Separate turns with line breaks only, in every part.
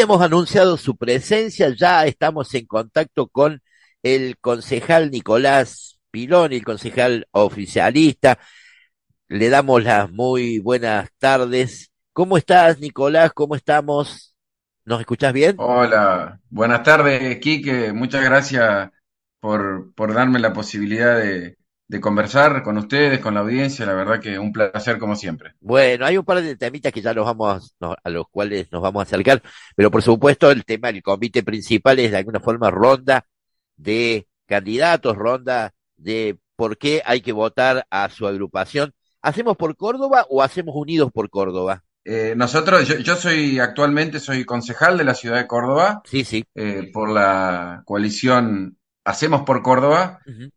Hemos anunciado su presencia, ya estamos en contacto con el concejal Nicolás Pilón, el concejal oficialista. Le damos las muy buenas tardes. ¿Cómo estás, Nicolás? ¿Cómo estamos? ¿Nos escuchás bien?
Hola, buenas tardes, Quique. Muchas gracias por, por darme la posibilidad de, de conversar con ustedes, con la audiencia. La verdad que un placer como siempre.
Bueno, hay un par de temitas que ya los vamos, no, a los cuales nos vamos a acercar, pero por supuesto el tema del convite principal es de alguna forma ronda de candidatos, ronda de por qué hay que votar a su agrupación. ¿Hacemos por Córdoba o hacemos Unidos por Córdoba?
Eh, nosotros, yo, yo, soy actualmente soy concejal de la ciudad de Córdoba.
Sí, sí.
Eh, por la coalición Hacemos por Córdoba. Uh -huh.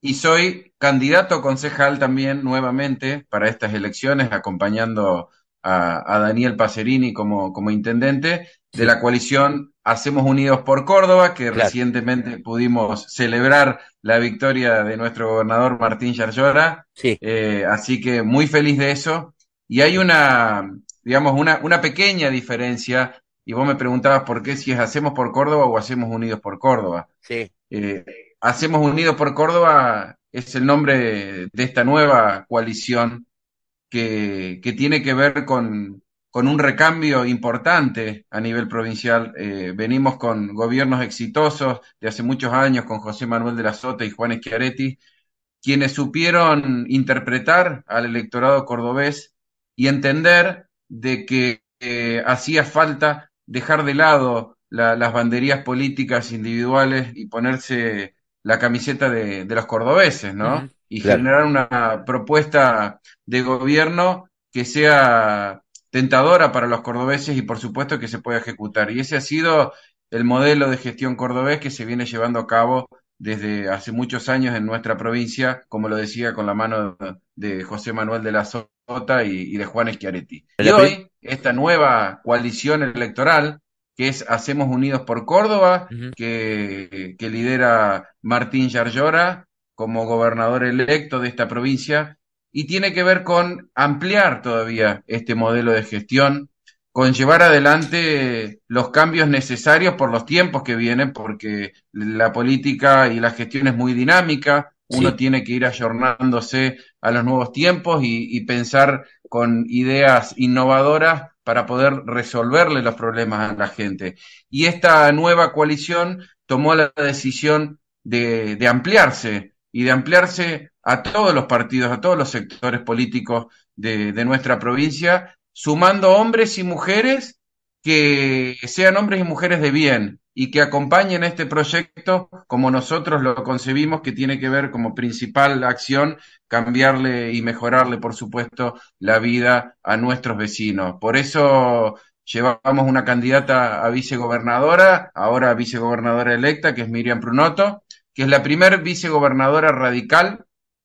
Y soy candidato concejal también nuevamente para estas elecciones, acompañando a, a Daniel Pacerini como, como intendente de la coalición Hacemos Unidos por Córdoba, que claro. recientemente pudimos celebrar la victoria de nuestro gobernador Martín Yarlora.
Sí.
Eh, así que muy feliz de eso. Y hay una, digamos, una, una pequeña diferencia, y vos me preguntabas por qué si es Hacemos por Córdoba o Hacemos Unidos por Córdoba.
Sí.
Eh, Hacemos Unidos por Córdoba es el nombre de esta nueva coalición que, que tiene que ver con, con, un recambio importante a nivel provincial. Eh, venimos con gobiernos exitosos de hace muchos años, con José Manuel de la Sota y Juan Schiaretti, quienes supieron interpretar al electorado cordobés y entender de que eh, hacía falta dejar de lado la, las banderías políticas individuales y ponerse la camiseta de, de los cordobeses, ¿no? Uh -huh, y claro. generar una propuesta de gobierno que sea tentadora para los cordobeses y por supuesto que se pueda ejecutar. Y ese ha sido el modelo de gestión cordobés que se viene llevando a cabo desde hace muchos años en nuestra provincia, como lo decía, con la mano de José Manuel de la Sota y, y de Juan Schiaretti. Y hoy, esta nueva coalición electoral que es Hacemos Unidos por Córdoba, uh -huh. que, que, lidera Martín Yarlora como gobernador electo de esta provincia, y tiene que ver con ampliar todavía este modelo de gestión, con llevar adelante los cambios necesarios por los tiempos que vienen, porque la política y la gestión es muy dinámica, uno sí. tiene que ir ayornándose a los nuevos tiempos y, y pensar con ideas innovadoras para poder resolverle los problemas a la gente. Y esta nueva coalición tomó la decisión de, ampliarse y de ampliarse a todos los partidos, a todos los sectores políticos de nuestra provincia, sumando hombres y mujeres que sean hombres y mujeres de bien y que acompañen este proyecto como nosotros lo concebimos, que tiene que ver como principal acción cambiarle y mejorarle, por supuesto, la vida a nuestros vecinos. Por eso llevamos una candidata a vicegobernadora, ahora vicegobernadora electa, que es Miriam Prunoto, que es la primer vicegobernadora radical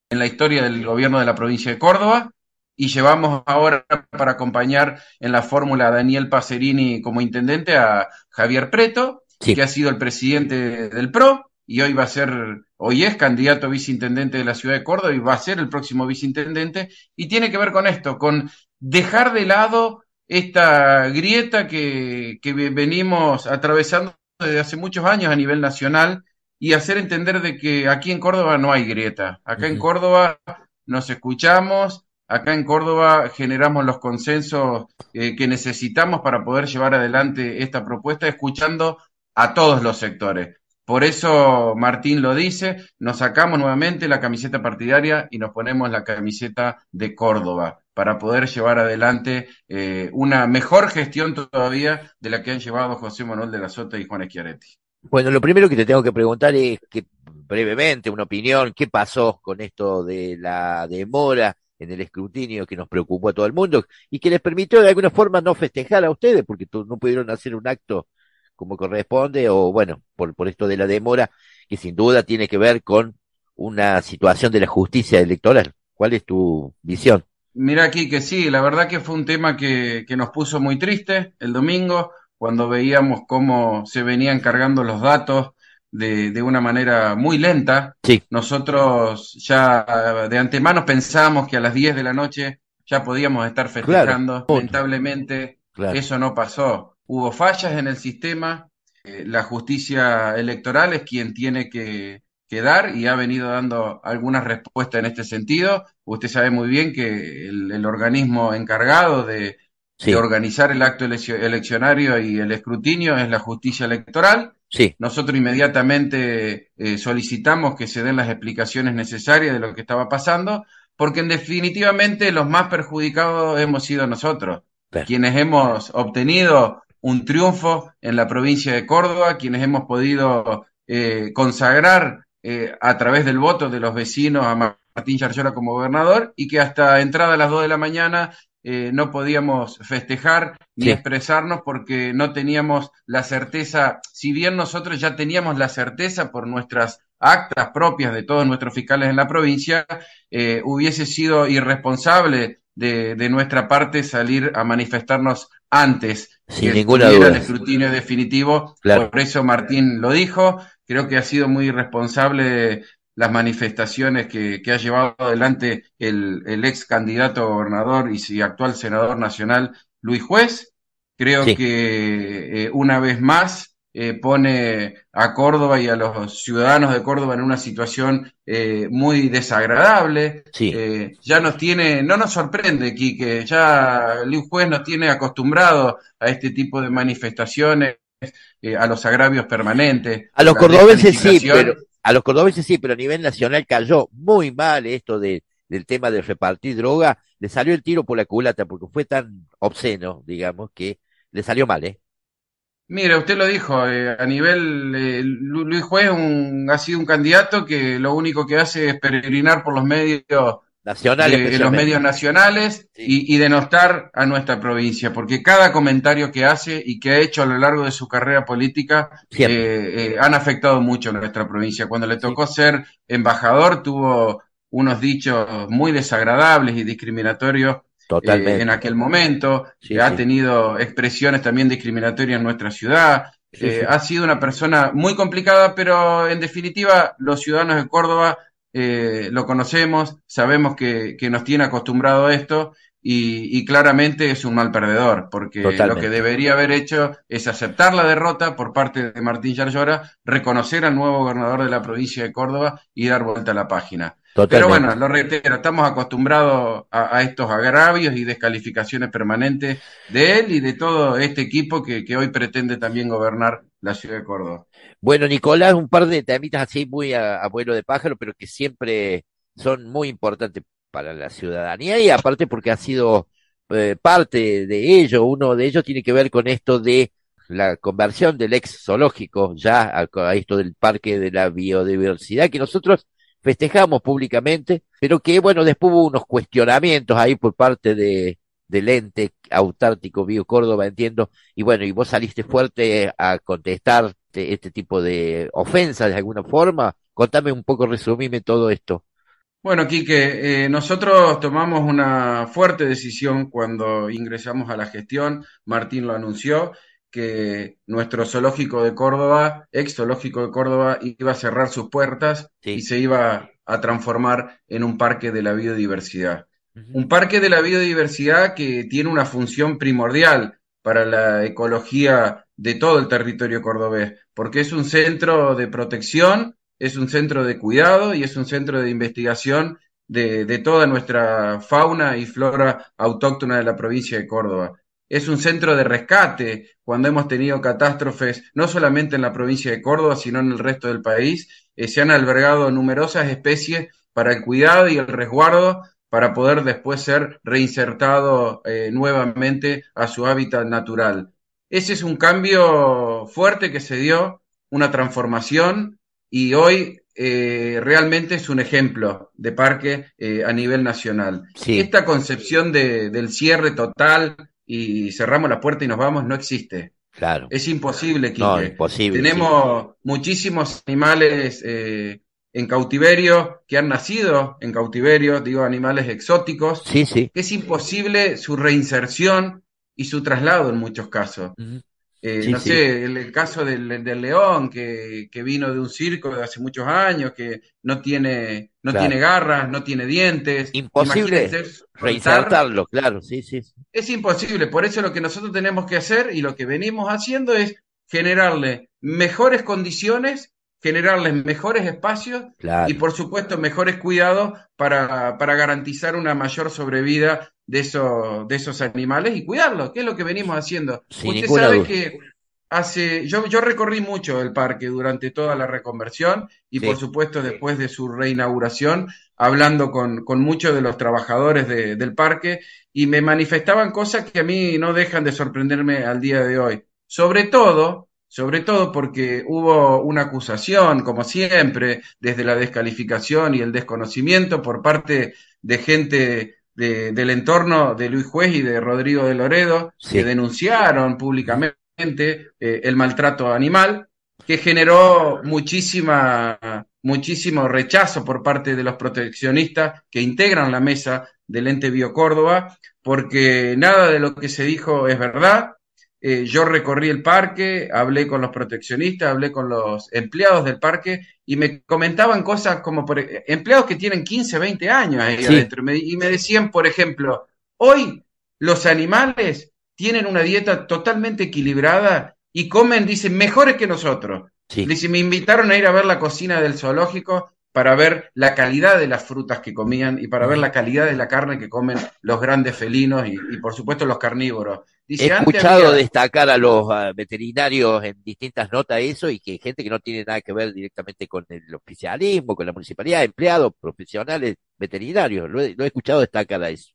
en la historia del gobierno de la provincia de Córdoba, y llevamos ahora para acompañar en la fórmula a Daniel Pacerini como intendente a Javier Preto, sí. que ha sido el presidente del PRO y hoy va a ser, hoy es candidato a viceintendente de la ciudad de Córdoba y va a ser el próximo viceintendente y tiene que ver con esto, con dejar de lado esta grieta que, que venimos atravesando desde hace muchos años a nivel nacional y hacer entender de que aquí en Córdoba no hay grieta. Acá uh -huh. en Córdoba nos escuchamos, acá en Córdoba generamos los consensos eh, que necesitamos para poder llevar adelante esta propuesta, escuchando a todos los sectores. Por eso Martín lo dice, nos sacamos nuevamente la camiseta partidaria y nos ponemos la camiseta de Córdoba para poder llevar adelante eh, una mejor gestión todavía de la que han llevado José Manuel de la Sota y Juan Schiaretti.
Bueno, lo primero que te tengo que preguntar es que brevemente una opinión, ¿qué pasó con esto de la demora en el escrutinio que nos preocupó a todo el mundo y que les permitió de alguna forma no festejar a ustedes porque no pudieron hacer un acto como corresponde, o bueno, por, por esto de la demora, que sin duda tiene que ver con una situación de la justicia electoral. ¿Cuál es tu visión?
Mira aquí que sí, la verdad que fue un tema que, que nos puso muy triste el domingo, cuando veíamos cómo se venían cargando los datos de, de una manera muy lenta.
Sí.
Nosotros ya de antemano pensábamos que a las 10 de la noche ya podíamos estar festejando.
Claro.
Lamentablemente
claro.
eso no pasó hubo fallas en el sistema, eh, la justicia electoral es quien tiene que, dar y ha venido dando algunas respuestas en este sentido. Usted sabe muy bien que el, organismo encargado de, organizar el acto eleccionario y el escrutinio es la justicia electoral.
Sí.
Nosotros inmediatamente eh, solicitamos que se den las explicaciones necesarias de lo que estaba pasando, porque en definitivamente los más perjudicados hemos sido nosotros, quienes hemos obtenido un triunfo en la provincia de Córdoba, quienes hemos podido eh, consagrar eh, a través del voto de los vecinos a Martín Charchola como gobernador y que hasta entrada a las 2 de la mañana eh, no podíamos festejar ni expresarnos porque no teníamos la certeza, si bien nosotros ya teníamos la certeza por nuestras actas propias de todos nuestros fiscales en la provincia, hubiese sido irresponsable de, de, nuestra parte salir a manifestarnos antes
Sin ninguna duda.
el escrutinio definitivo. Por eso Martín lo dijo. Creo que ha sido muy irresponsable las manifestaciones que, que ha llevado adelante el, el, ex candidato a gobernador y actual senador nacional Luis Juez. Creo que eh, una vez más eh, pone a Córdoba y a los ciudadanos de Córdoba en una situación eh, muy desagradable. Eh, ya nos tiene, no nos sorprende, Quique, ya Luis Juez nos tiene acostumbrado a este tipo de manifestaciones, a los agravios permanentes.
A los cordobeses sí, pero a los cordobeses sí, pero a nivel nacional cayó muy mal esto de, del tema de repartir droga. Le salió el tiro por la culata porque fue tan obsceno, digamos, que le salió mal, ¿eh?
Mire, usted lo dijo, eh, a nivel, eh, Luis Juez un, ha sido un candidato que lo único que hace es peregrinar por los medios
nacionales,
los medios nacionales y, denostar a nuestra provincia, porque cada comentario que hace y que ha hecho a lo largo de su carrera política eh, han afectado mucho a nuestra provincia. Cuando le tocó ser embajador tuvo unos dichos muy desagradables y discriminatorios
Totalmente.
Eh, en aquel momento, ha tenido expresiones también discriminatorias en nuestra ciudad. Eh, ha sido una persona muy complicada, pero en definitiva los ciudadanos de Córdoba eh, lo conocemos, sabemos que, que, nos tiene acostumbrado a esto y, y, claramente es un mal perdedor, porque lo que debería haber hecho es aceptar la derrota por parte de Martín Yarlora, reconocer al nuevo gobernador de la provincia de Córdoba y dar vuelta a la página. Pero bueno, lo reitero, estamos acostumbrados a, estos agravios y descalificaciones permanentes de él y de todo este equipo que, hoy pretende también gobernar la ciudad de Córdoba.
Bueno, Nicolás, un par de temitas así muy a, vuelo de pájaro, pero que siempre son muy importantes para la ciudadanía y aparte porque ha sido eh, parte de ello. Uno de ellos tiene que ver con esto de la conversión del ex zoológico ya a, a esto del parque de la biodiversidad que nosotros festejamos públicamente, pero que bueno, después hubo unos cuestionamientos ahí por parte de, del ente autártico Bio Córdoba, entiendo, y bueno, y vos saliste fuerte a contestar este, este tipo de ofensas de alguna forma. Contame un poco, resumime todo esto.
Bueno, Quique, eh, nosotros tomamos una fuerte decisión cuando ingresamos a la gestión, Martín lo anunció, que nuestro zoológico de Córdoba, ex zoológico de Córdoba, iba a cerrar sus puertas y se iba a transformar en un parque de la biodiversidad. Un parque de la biodiversidad que tiene una función primordial para la ecología de todo el territorio cordobés, porque es un centro de protección, es un centro de cuidado y es un centro de investigación de, de toda nuestra fauna y flora autóctona de la provincia de Córdoba es un centro de rescate cuando hemos tenido catástrofes, no solamente en la provincia de Córdoba, sino en el resto del país. Eh, se han albergado numerosas especies para el cuidado y el resguardo para poder después ser reinsertado eh, nuevamente a su hábitat natural. Ese es un cambio fuerte que se dio, una transformación, y hoy eh, realmente es un ejemplo de parque a nivel nacional. Esta concepción de, del cierre total y cerramos la puerta y nos vamos, no existe.
Claro.
Es imposible, Quique.
No, imposible.
Tenemos muchísimos animales eh, en cautiverio que han nacido en cautiverio, digo, animales exóticos.
Sí, sí.
Es imposible su reinserción y su traslado en muchos casos. Eh, no sé, el, caso del, del león que, que, vino de un circo de hace muchos años, que no tiene, no tiene garras, no tiene dientes.
Imposible reinsertarlo, claro, sí, sí.
Es imposible, por eso lo que nosotros tenemos que hacer y lo que venimos haciendo es generarle mejores condiciones, generarles mejores espacios y por supuesto mejores cuidados para, para garantizar una mayor sobrevida de esos, de esos animales y cuidarlos, que es lo que venimos haciendo. Usted sabe que hace, yo, yo recorrí mucho el parque durante toda la reconversión y por supuesto después de su reinauguración, hablando con, con muchos de los trabajadores del parque y me manifestaban cosas que a mí no dejan de sorprenderme al día de hoy. Sobre todo, sobre todo porque hubo una acusación, como siempre, desde la descalificación y el desconocimiento por parte de gente del entorno de Luis Juez y de Rodrigo de Loredo, que denunciaron públicamente eh, el maltrato animal, que generó muchísima, muchísimo rechazo por parte de los proteccionistas que integran la mesa del ente Bio Córdoba, porque nada de lo que se dijo es verdad, eh, yo recorrí el parque, hablé con los proteccionistas, hablé con los empleados del parque y me comentaban cosas como por, e, empleados que tienen 15, 20 años ahí adentro. Y me decían, por ejemplo, hoy los animales tienen una dieta totalmente equilibrada y comen, dicen, mejores que nosotros. Sí. Dicen, me invitaron a ir a ver la cocina del zoológico para ver la calidad de las frutas que comían y para ver la calidad de la carne que comen los grandes felinos y, por supuesto los carnívoros.
He escuchado destacar a los veterinarios en distintas notas eso y que gente que no tiene nada que ver directamente con el oficialismo, con la municipalidad, empleados, profesionales, veterinarios, lo he, escuchado destacar a eso.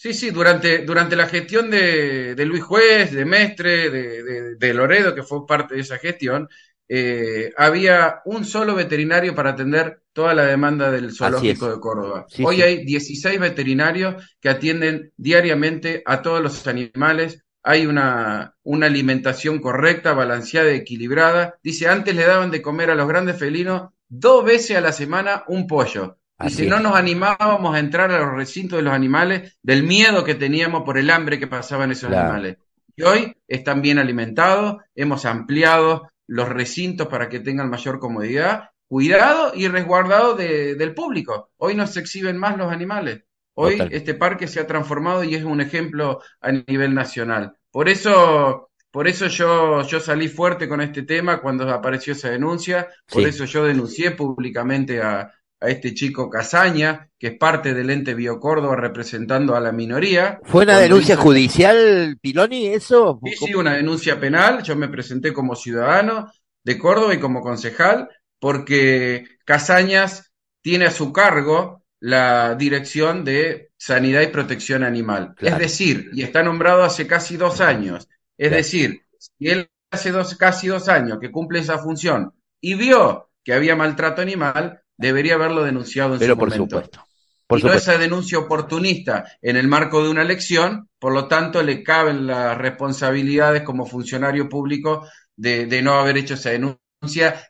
Sí, sí, durante, durante la gestión de, Luis Juez, de Mestre, de, de, Loredo, que fue parte de esa gestión, eh, había un solo veterinario para atender toda la demanda del zoológico de Córdoba. Hoy hay 16 veterinarios que atienden diariamente a todos los animales. Hay una, una alimentación correcta, balanceada y equilibrada. Dice, antes le daban de comer a los grandes felinos dos veces a la semana un pollo. Y si no nos animábamos a entrar a los recintos de los animales del miedo que teníamos por el hambre que pasaban esos animales. Y hoy están bien alimentados, hemos ampliado los recintos para que tengan mayor comodidad, cuidado y resguardado del público. Hoy no se exhiben más los animales. Hoy este parque se ha transformado y es un ejemplo a nivel nacional. Por eso, por eso yo, yo salí fuerte con este tema cuando apareció esa denuncia, por eso yo denuncié públicamente a, a este chico Casaña, que es parte del ente Biocórdoba representando a la minoría.
¿Fue una denuncia judicial, Piloni, eso?
Sí, sí, una denuncia penal. Yo me presenté como ciudadano de Córdoba y como concejal, porque Casañas tiene a su cargo la dirección de Sanidad y Protección Animal. Es decir, y está nombrado hace casi dos años. Es decir, si él hace dos, casi dos años que cumple esa función y vio que había maltrato animal, debería haberlo denunciado en
Pero
su
por
momento.
Supuesto.
Por y no esa denuncia oportunista en el marco de una elección, por lo tanto le caben las responsabilidades como funcionario público de, de no haber hecho esa denuncia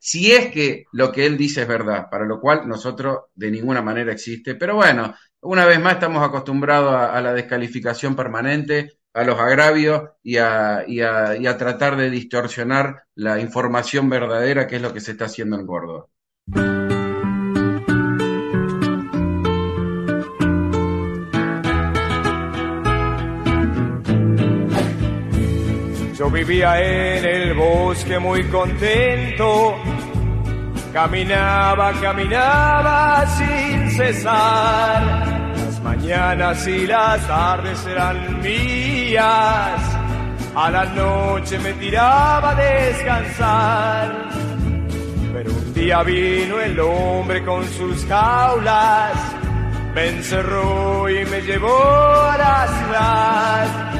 si es que lo que él dice es verdad, para lo cual nosotros de ninguna manera existe. Pero bueno, una vez más estamos acostumbrados a, la descalificación permanente, a los agravios y a, y a tratar de distorsionar la información verdadera, que es lo que se está haciendo en Córdoba.
Vivía en el bosque muy contento, caminaba, caminaba sin cesar. Las mañanas y las tardes eran mías, a la noche me tiraba a descansar. Pero un día vino el hombre con sus jaulas, me encerró y me llevó a la ciudad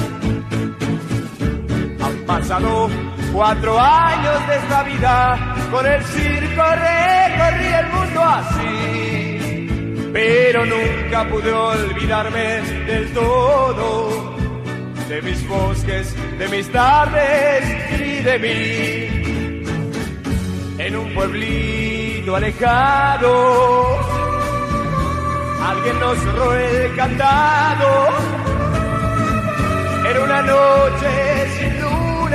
pasado Cuatro años de esta vida con el circo recorrí el mundo así, pero nunca pude olvidarme del todo de mis bosques, de mis tardes y de mí. En un pueblito alejado, alguien nos cerró el candado. Era una noche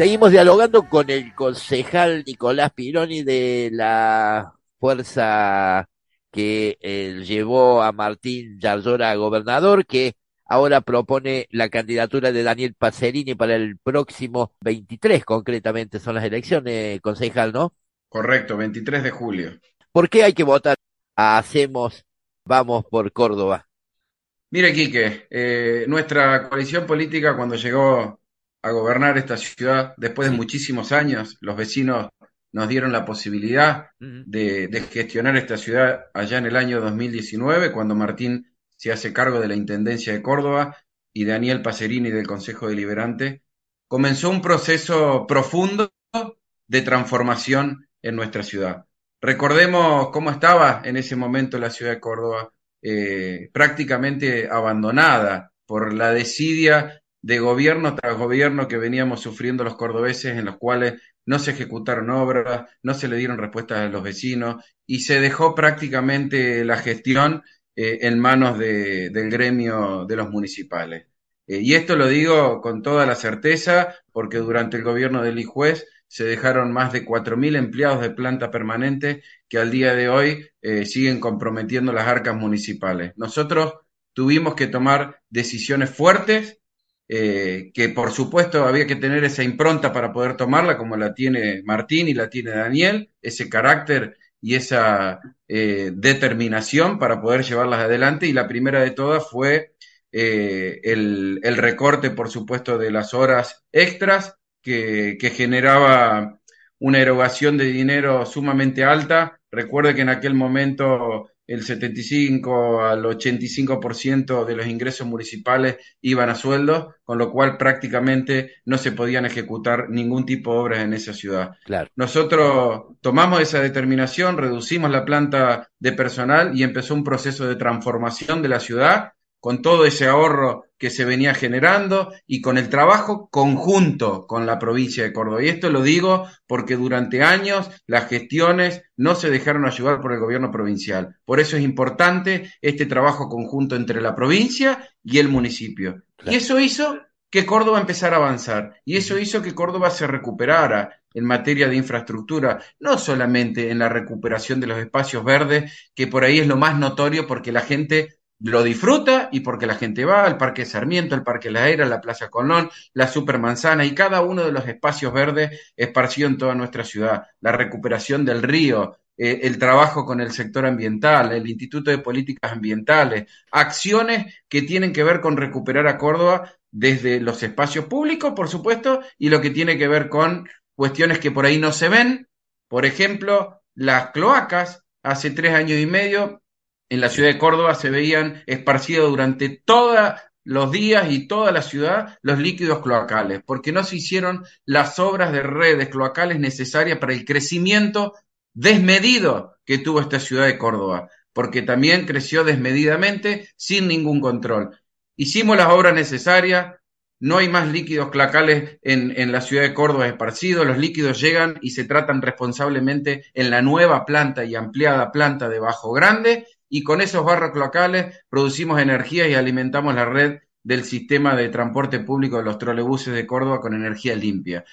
Seguimos dialogando con el concejal Nicolás Pironi de la fuerza que eh, llevó a Martín Yarzora a gobernador, que ahora propone la candidatura de Daniel Pacerini para el próximo 23, concretamente son las elecciones, concejal, ¿no?
Correcto, 23 de julio.
¿Por qué hay que votar Hacemos Vamos por Córdoba?
Mire, Quique, eh, nuestra coalición política cuando llegó a gobernar esta ciudad después de muchísimos años. Los vecinos nos dieron la posibilidad de, gestionar esta ciudad allá en el año 2019, cuando Martín se hace cargo de la Intendencia de Córdoba y Daniel Pacerini del Consejo Deliberante. Comenzó un proceso profundo de transformación en nuestra ciudad. Recordemos cómo estaba en ese momento la ciudad de Córdoba, eh, prácticamente abandonada por la desidia de gobierno tras gobierno que veníamos sufriendo los cordobeses, en los cuales no se ejecutaron obras, no se le dieron respuestas a los vecinos y se dejó prácticamente la gestión eh, en manos del gremio de los municipales. Eh, y esto lo digo con toda la certeza porque durante el gobierno del juez se dejaron más de 4.000 empleados de planta permanente que al día de hoy eh, siguen comprometiendo las arcas municipales. Nosotros tuvimos que tomar decisiones fuertes eh, que por supuesto había que tener esa impronta para poder tomarla, como la tiene Martín y la tiene Daniel, ese carácter y esa eh, determinación para poder llevarlas adelante. Y la primera de todas fue eh, el, recorte, por supuesto, de las horas extras que, que generaba una erogación de dinero sumamente alta. Recuerde que en aquel momento el 75 al 85% de los ingresos municipales iban a sueldos, con lo cual prácticamente no se podían ejecutar ningún tipo de obras en esa ciudad. Nosotros tomamos esa determinación, reducimos la planta de personal y empezó un proceso de transformación de la ciudad con todo ese ahorro que se venía generando y con el trabajo conjunto con la provincia de Córdoba. Y esto lo digo porque durante años las gestiones no se dejaron ayudar por el gobierno provincial. Por eso es importante este trabajo conjunto entre la provincia y el municipio. Y eso hizo que Córdoba empezara a avanzar y eso hizo que Córdoba se recuperara en materia de infraestructura, no solamente en la recuperación de los espacios verdes, que por ahí es lo más notorio porque la gente lo disfruta y porque la gente va al Parque Sarmiento, al Parque La Era, la Plaza Colón, la Supermanzana y cada uno de los espacios verdes esparcidos en toda nuestra ciudad, la recuperación del río, eh, el trabajo con el sector ambiental, el Instituto de Políticas Ambientales, acciones que tienen que ver con recuperar a Córdoba desde los espacios públicos, por supuesto, y lo que tiene que ver con cuestiones que por ahí no se ven, por ejemplo, las cloacas, hace tres años y medio en la ciudad de Córdoba se veían esparcidos durante toda los días y toda la ciudad los líquidos cloacales, porque no se hicieron las obras de redes cloacales necesarias para el crecimiento desmedido que tuvo esta ciudad de Córdoba, porque también creció desmedidamente sin ningún control. Hicimos las obras necesarias, no hay más líquidos cloacales en, en, la ciudad de Córdoba esparcidos, los líquidos llegan y se tratan responsablemente en la nueva planta y ampliada planta de Bajo Grande y con esos barros cloacales producimos energía y alimentamos la red del sistema de transporte público de los trolebuses de Córdoba con energía limpia.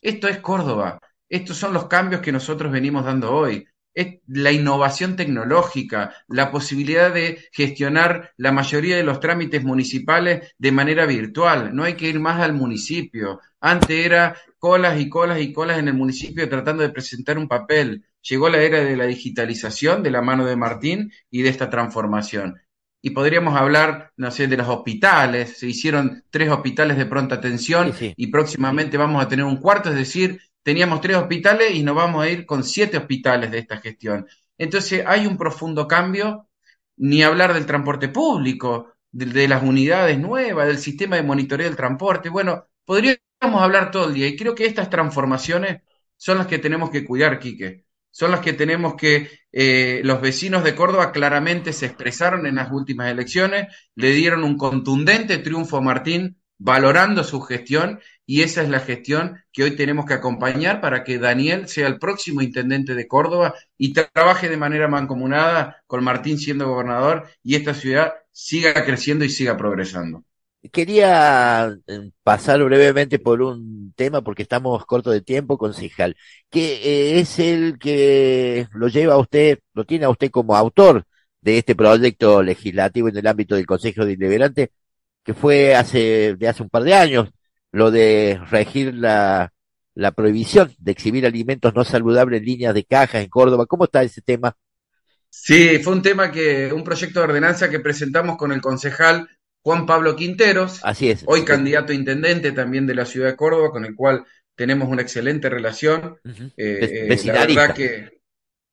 Esto es Córdoba. Estos son los cambios que nosotros venimos dando hoy. Es la innovación tecnológica, la posibilidad de gestionar la mayoría de los trámites municipales de manera virtual. No hay que ir más al municipio. Antes era colas y colas y colas en el municipio tratando de presentar un papel llegó la era de la digitalización de la mano de Martín y de esta transformación. Y podríamos hablar, no sé, de los hospitales. Se hicieron tres hospitales de pronta atención y próximamente vamos a tener un cuarto, es decir, teníamos tres hospitales y nos vamos a ir con siete hospitales de esta gestión. Entonces hay un profundo cambio, ni hablar del transporte público, de, de las unidades nuevas, del sistema de monitoreo del transporte. Bueno, podríamos hablar todo el día y creo que estas transformaciones son las que tenemos que cuidar, Quique son las que tenemos que, eh, los vecinos de Córdoba claramente se expresaron en las últimas elecciones, le dieron un contundente triunfo a Martín, valorando su gestión, y esa es la gestión que hoy tenemos que acompañar para que Daniel sea el próximo intendente de Córdoba y trabaje de manera mancomunada con Martín siendo gobernador y esta ciudad siga creciendo y siga progresando.
Quería eh, pasar brevemente por un tema porque estamos cortos de tiempo, concejal, que eh, es el que lo lleva a usted, lo tiene a usted como autor de este proyecto legislativo en el ámbito del Consejo de Deliberante, que fue hace, de hace un par de años, lo de regir la, la prohibición de exhibir alimentos no saludables en líneas de cajas en Córdoba. ¿Cómo está ese tema?
Sí, fue un tema que, un proyecto de ordenanza que presentamos con el concejal Juan Pablo Quinteros,
Así es.
hoy candidato a intendente también de la ciudad de Córdoba, con el cual tenemos una excelente relación.
eh, eh, la verdad
que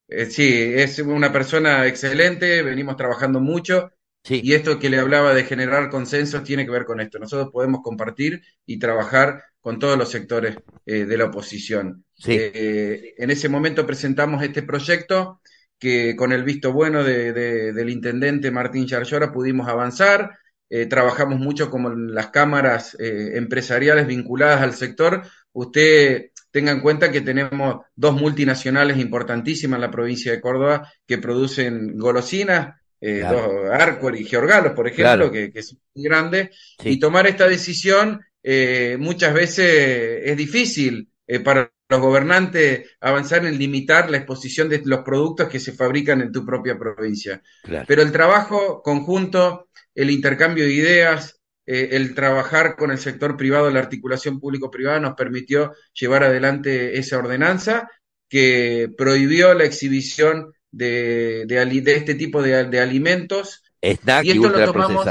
eh, sí, es una persona excelente, venimos trabajando mucho. Sí. Y esto que le hablaba de generar consensos tiene que ver con esto. Nosotros podemos compartir y trabajar con todos los sectores eh, de la oposición.
Sí.
En ese momento presentamos este proyecto que con el visto bueno de, de, del intendente Martín Charllora pudimos avanzar. Eh, trabajamos mucho con las cámaras eh, empresariales vinculadas al sector. Usted tenga en cuenta que tenemos dos multinacionales importantísimas en la provincia de Córdoba que producen golosinas, eh, claro. Arcor y Georgalos, por ejemplo, claro. que, que, es muy grande, sí. y tomar esta decisión eh, muchas veces es difícil para los gobernantes avanzar en limitar la exposición de los productos que se fabrican en tu propia provincia.
Claro.
Pero el trabajo conjunto el intercambio de ideas, eh, el trabajar con el sector privado, la articulación público-privada, nos permitió llevar adelante esa ordenanza que prohibió la exhibición de, de, de este tipo de, de alimentos.
Snack
y esto
y
lo tomamos,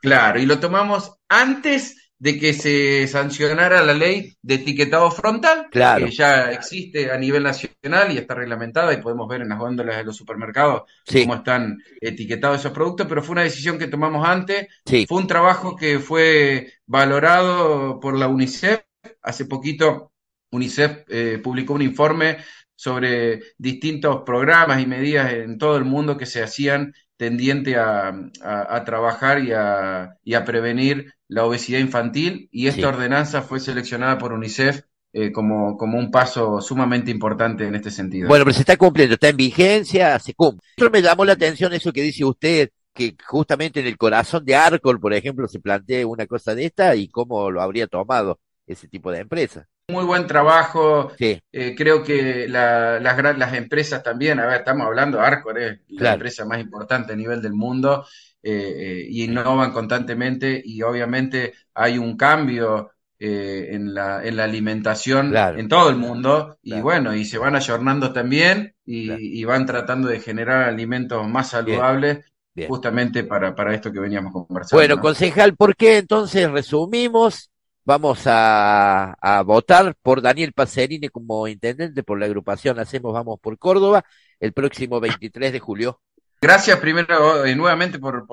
claro, y lo tomamos antes de que se sancionara la ley de etiquetado frontal,
claro.
que ya existe a nivel nacional y está reglamentada y podemos ver en las góndolas de los supermercados
sí.
cómo están etiquetados esos productos, pero fue una decisión que tomamos antes,
sí.
fue un trabajo que fue valorado por la UNICEF, hace poquito UNICEF eh, publicó un informe sobre distintos programas y medidas en todo el mundo que se hacían tendiente a, a, a trabajar y a, y a, prevenir la obesidad infantil y esta
Sí.
ordenanza fue seleccionada por UNICEF eh, como, como un paso sumamente importante en este sentido.
Bueno, pero se está cumpliendo, está en vigencia, se cumple. Pero me llamó la atención eso que dice usted, que justamente en el corazón de Arcol, por ejemplo, se plantea una cosa de esta y cómo lo habría tomado ese tipo de empresa.
Muy buen trabajo.
Sí,
Eh, creo que la- las, las empresas también, a ver, estamos hablando de Arcor, es la empresa más importante a nivel del mundo, eh, eh, y innovan constantemente y obviamente hay un cambio eh, en la, en la alimentación
Claro.
en todo el mundo, y
Claro.
bueno, y se van ayornando también y,
Claro.
y van tratando de generar alimentos más saludables
bien.
justamente para, para esto que veníamos conversando.
Bueno,
¿no?
concejal, ¿por qué entonces resumimos? Vamos a, a votar por Daniel Pacerini como intendente por la agrupación Hacemos Vamos por Córdoba el próximo 23 de julio.
Gracias primero eh, nuevamente por,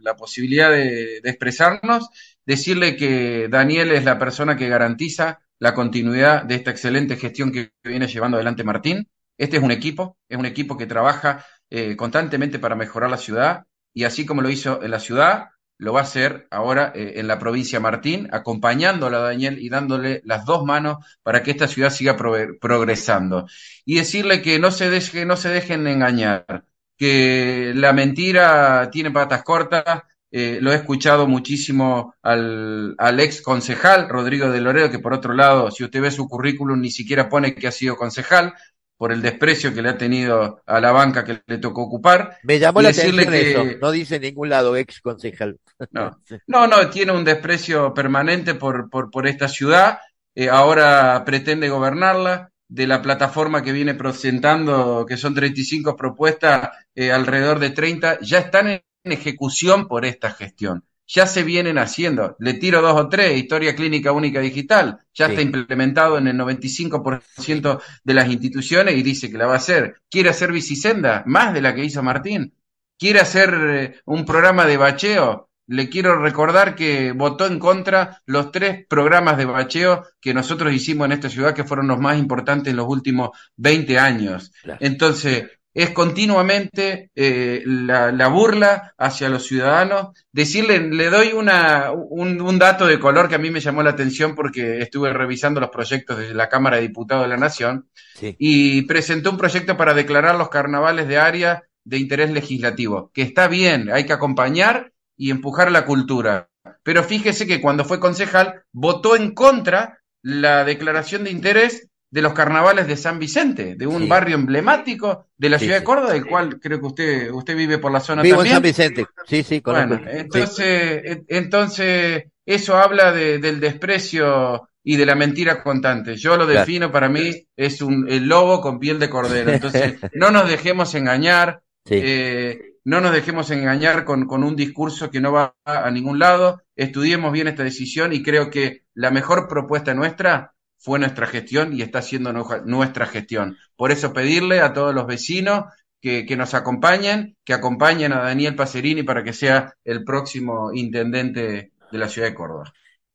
la posibilidad de, expresarnos. Decirle que Daniel es la persona que garantiza la continuidad de esta excelente gestión que viene llevando adelante Martín. Este es un equipo, es un equipo que trabaja eh, constantemente para mejorar la ciudad y así como lo hizo en la ciudad, lo va a hacer ahora eh, en la provincia Martín, acompañándolo a Daniel y dándole las dos manos para que esta ciudad siga progresando. Y decirle que no se, deje, no se dejen engañar, que la mentira tiene patas cortas. Eh, lo he escuchado muchísimo al, al, ex concejal Rodrigo de Loredo, que por otro lado, si usted ve su currículum, ni siquiera pone que ha sido concejal, por el desprecio que le ha tenido a la banca que le tocó ocupar.
Me llamó la atención que, eso, no dice en ningún lado ex concejal.
No, no, no, tiene un desprecio permanente por, por, por esta ciudad, eh, ahora pretende gobernarla, de la plataforma que viene presentando, que son 35 propuestas, eh, alrededor de 30, ya están en ejecución por esta gestión ya se vienen haciendo. Le tiro dos o tres, historia clínica única digital, ya está implementado en el 95% de las instituciones y dice que la va a hacer. Quiere hacer bicisenda, más de la que hizo Martín. Quiere hacer eh, un programa de bacheo. Le quiero recordar que votó en contra los tres programas de bacheo que nosotros hicimos en esta ciudad, que fueron los más importantes en los últimos 20 años. Entonces, es continuamente eh, la, la, burla hacia los ciudadanos. Decirle, le doy una, un, un, dato de color que a mí me llamó la atención porque estuve revisando los proyectos de la Cámara de Diputados de la Nación sí. y presentó un proyecto para declarar los carnavales de área de interés legislativo, que está bien, hay que acompañar y empujar la cultura. Pero fíjese que cuando fue concejal votó en contra la declaración de interés de los carnavales de San Vicente, de un sí. barrio emblemático de la sí, ciudad de Córdoba, del cual creo que usted usted vive por la zona
Vivo
también.
en San Vicente, sí, sí,
correcto. Bueno, entonces, entonces eso habla de, del desprecio y de la mentira constante. Yo lo defino claro. para mí es un el lobo con piel de cordero. Entonces, no nos dejemos engañar, eh, no nos dejemos engañar con, con un discurso que no va a ningún lado. Estudiemos bien esta decisión y creo que la mejor propuesta nuestra fue nuestra gestión y está siendo nuestra gestión. Por eso pedirle a todos los vecinos que, que, nos acompañen, que acompañen a Daniel Pacerini para que sea el próximo intendente de la ciudad de Córdoba.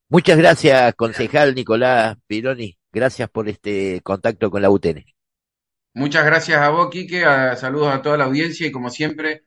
Muchas gracias, concejal Nicolás Pironi. Gracias por este contacto con la UTN.
Muchas gracias a vos, Quique. A, saludos a toda la audiencia y como siempre,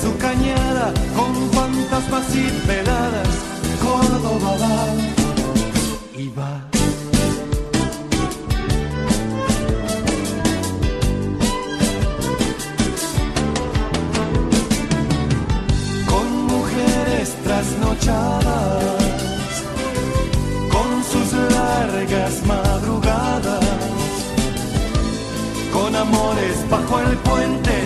su cañada, con fantasmas y peladas, Córdoba va y va. Con mujeres trasnochadas, con sus largas madrugadas con amores bajo el puente,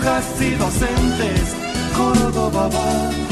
con cirujas y docentes, Córdoba va,